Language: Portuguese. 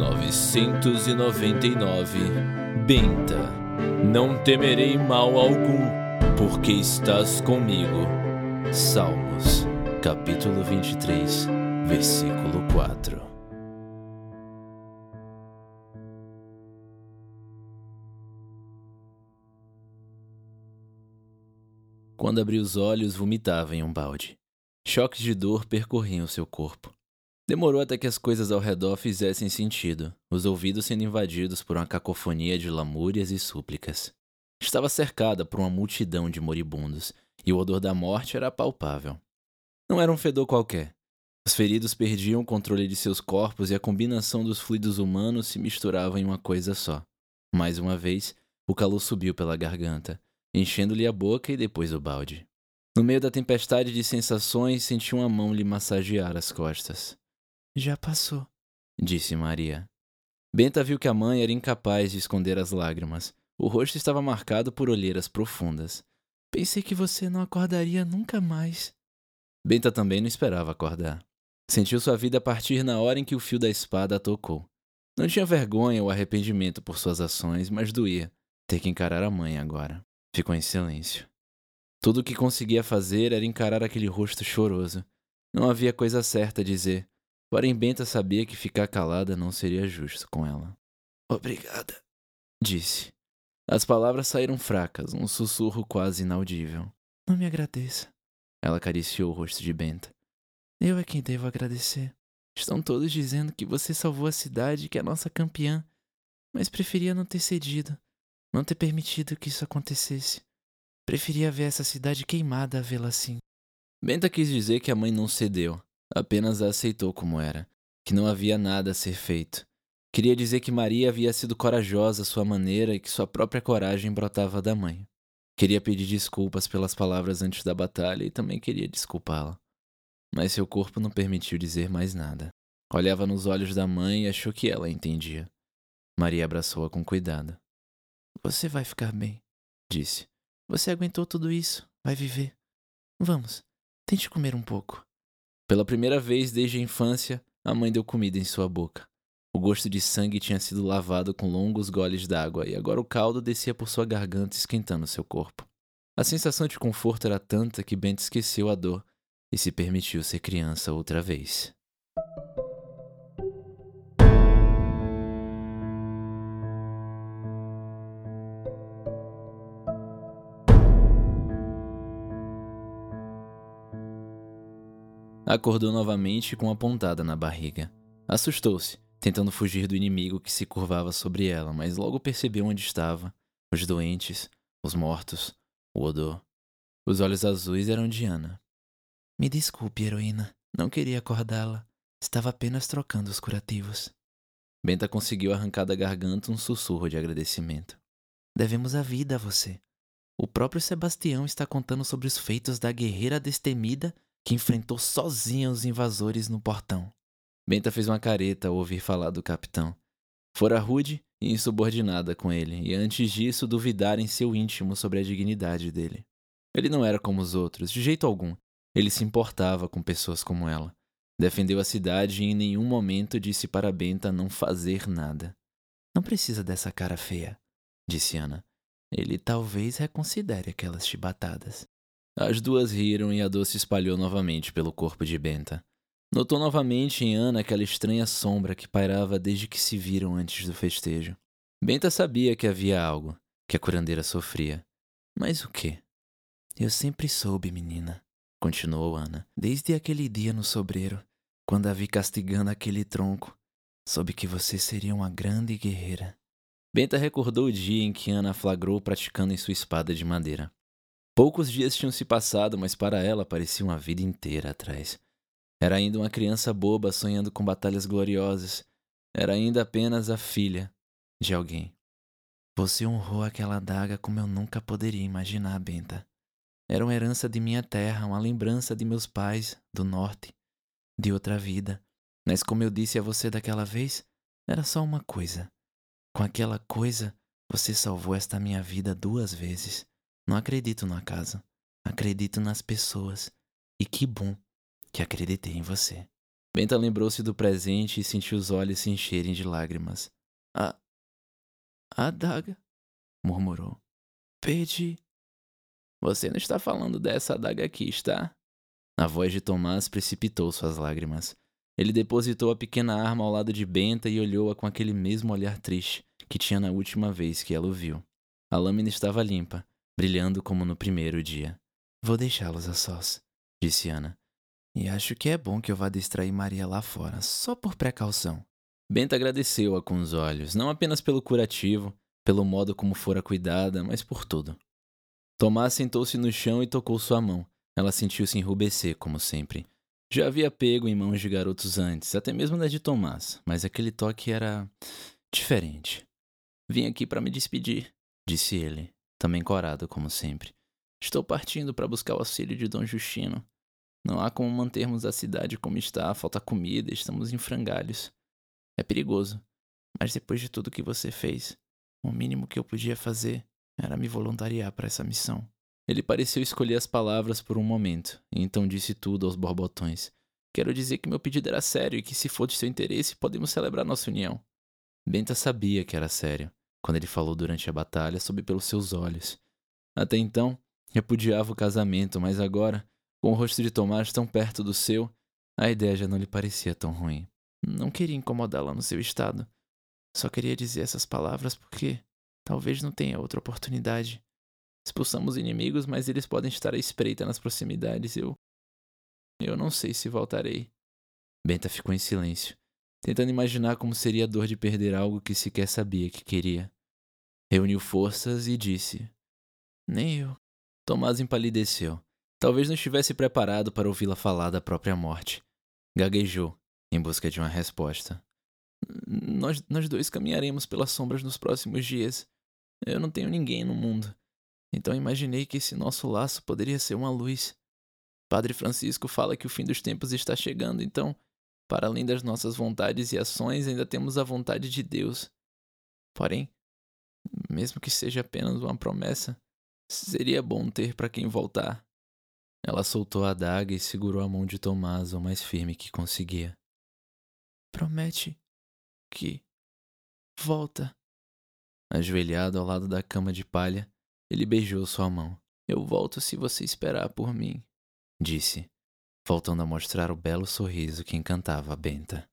999 Benta Não temerei mal algum, porque estás comigo. Salmos, capítulo 23, versículo 4. Quando abri os olhos, vomitava em um balde. Choques de dor percorriam seu corpo. Demorou até que as coisas ao redor fizessem sentido, os ouvidos sendo invadidos por uma cacofonia de lamúrias e súplicas. Estava cercada por uma multidão de moribundos, e o odor da morte era palpável. Não era um fedor qualquer. Os feridos perdiam o controle de seus corpos e a combinação dos fluidos humanos se misturava em uma coisa só. Mais uma vez, o calor subiu pela garganta, enchendo-lhe a boca e depois o balde. No meio da tempestade de sensações, senti uma mão lhe massagear as costas. Já passou, disse Maria. Benta viu que a mãe era incapaz de esconder as lágrimas. O rosto estava marcado por olheiras profundas. Pensei que você não acordaria nunca mais. Benta também não esperava acordar. Sentiu sua vida partir na hora em que o fio da espada a tocou. Não tinha vergonha ou arrependimento por suas ações, mas doía ter que encarar a mãe agora. Ficou em silêncio. Tudo o que conseguia fazer era encarar aquele rosto choroso. Não havia coisa certa a dizer, Porém, Benta sabia que ficar calada não seria justo com ela. Obrigada, disse. As palavras saíram fracas, um sussurro quase inaudível. Não me agradeça. Ela acariciou o rosto de Benta. Eu é quem devo agradecer. Estão todos dizendo que você salvou a cidade que é nossa campeã, mas preferia não ter cedido, não ter permitido que isso acontecesse. Preferia ver essa cidade queimada a vê-la assim. Benta quis dizer que a mãe não cedeu, Apenas a aceitou como era, que não havia nada a ser feito. Queria dizer que Maria havia sido corajosa à sua maneira e que sua própria coragem brotava da mãe. Queria pedir desculpas pelas palavras antes da batalha e também queria desculpá-la. Mas seu corpo não permitiu dizer mais nada. Olhava nos olhos da mãe e achou que ela entendia. Maria abraçou-a com cuidado. Você vai ficar bem, disse. Você aguentou tudo isso, vai viver. Vamos, tente comer um pouco. Pela primeira vez desde a infância, a mãe deu comida em sua boca. O gosto de sangue tinha sido lavado com longos goles d'água e agora o caldo descia por sua garganta esquentando seu corpo. A sensação de conforto era tanta que Bent esqueceu a dor e se permitiu ser criança outra vez. Acordou novamente com uma pontada na barriga. Assustou-se, tentando fugir do inimigo que se curvava sobre ela, mas logo percebeu onde estava: os doentes, os mortos, o odor. Os olhos azuis eram de Ana. Me desculpe, heroína. Não queria acordá-la. Estava apenas trocando os curativos. Benta conseguiu arrancar da garganta um sussurro de agradecimento. Devemos a vida a você. O próprio Sebastião está contando sobre os feitos da guerreira destemida que enfrentou sozinha os invasores no portão. Benta fez uma careta ao ouvir falar do capitão. Fora rude e insubordinada com ele, e antes disso duvidara em seu íntimo sobre a dignidade dele. Ele não era como os outros, de jeito algum. Ele se importava com pessoas como ela. Defendeu a cidade e em nenhum momento disse para Benta não fazer nada. Não precisa dessa cara feia, disse Ana. Ele talvez reconsidere aquelas chibatadas. As duas riram e a dor se espalhou novamente pelo corpo de Benta. Notou novamente em Ana aquela estranha sombra que pairava desde que se viram antes do festejo. Benta sabia que havia algo, que a curandeira sofria. Mas o quê? Eu sempre soube, menina, continuou Ana, desde aquele dia no sobreiro, quando a vi castigando aquele tronco. Soube que você seria uma grande guerreira. Benta recordou o dia em que Ana flagrou praticando em sua espada de madeira. Poucos dias tinham se passado, mas para ela parecia uma vida inteira atrás. Era ainda uma criança boba sonhando com batalhas gloriosas. Era ainda apenas a filha de alguém. Você honrou aquela adaga como eu nunca poderia imaginar, Benta. Era uma herança de minha terra, uma lembrança de meus pais, do norte, de outra vida. Mas como eu disse a você daquela vez, era só uma coisa. Com aquela coisa, você salvou esta minha vida duas vezes. Não acredito no acaso. Acredito nas pessoas. E que bom que acreditei em você. Benta lembrou-se do presente e sentiu os olhos se encherem de lágrimas. A. a adaga, murmurou. Perdi. Você não está falando dessa adaga aqui, está? A voz de Tomás precipitou suas lágrimas. Ele depositou a pequena arma ao lado de Benta e olhou-a com aquele mesmo olhar triste que tinha na última vez que ela o viu. A lâmina estava limpa, brilhando como no primeiro dia. Vou deixá-los a sós, disse Ana. E acho que é bom que eu vá distrair Maria lá fora, só por precaução. Benta agradeceu-a com os olhos, não apenas pelo curativo, pelo modo como fora cuidada, mas por tudo. Tomás sentou-se no chão e tocou sua mão. Ela sentiu-se enrubescer, como sempre. Já havia pego em mãos de garotos antes, até mesmo da de Tomás, mas aquele toque era. diferente. Vim aqui para me despedir, disse ele, também corado, como sempre. Estou partindo para buscar o auxílio de Dom Justino. Não há como mantermos a cidade como está, falta comida, estamos em frangalhos. É perigoso, mas depois de tudo que você fez, o mínimo que eu podia fazer era me voluntariar para essa missão. Ele pareceu escolher as palavras por um momento, e então disse tudo aos borbotões. Quero dizer que meu pedido era sério e que, se for de seu interesse, podemos celebrar nossa união. Benta sabia que era sério, quando ele falou durante a batalha, soube pelos seus olhos. Até então, repudiava o casamento, mas agora, com o rosto de Tomás tão perto do seu, a ideia já não lhe parecia tão ruim. Não queria incomodá-la no seu estado. Só queria dizer essas palavras porque talvez não tenha outra oportunidade. Expulsamos inimigos, mas eles podem estar à espreita nas proximidades. Eu. Eu não sei se voltarei. Benta ficou em silêncio, tentando imaginar como seria a dor de perder algo que sequer sabia que queria. Reuniu forças e disse: Nem eu. Tomás empalideceu. Talvez não estivesse preparado para ouvi-la falar da própria morte. Gaguejou, em busca de uma resposta. Nós, nós dois caminharemos pelas sombras nos próximos dias. Eu não tenho ninguém no mundo. Então imaginei que esse nosso laço poderia ser uma luz. Padre Francisco fala que o fim dos tempos está chegando, então, para além das nossas vontades e ações, ainda temos a vontade de Deus. Porém, mesmo que seja apenas uma promessa, seria bom ter para quem voltar. Ela soltou a adaga e segurou a mão de Tomás o mais firme que conseguia. Promete que volta. Ajoelhado ao lado da cama de palha, ele beijou sua mão. Eu volto se você esperar por mim, disse, voltando a mostrar o belo sorriso que encantava a Benta.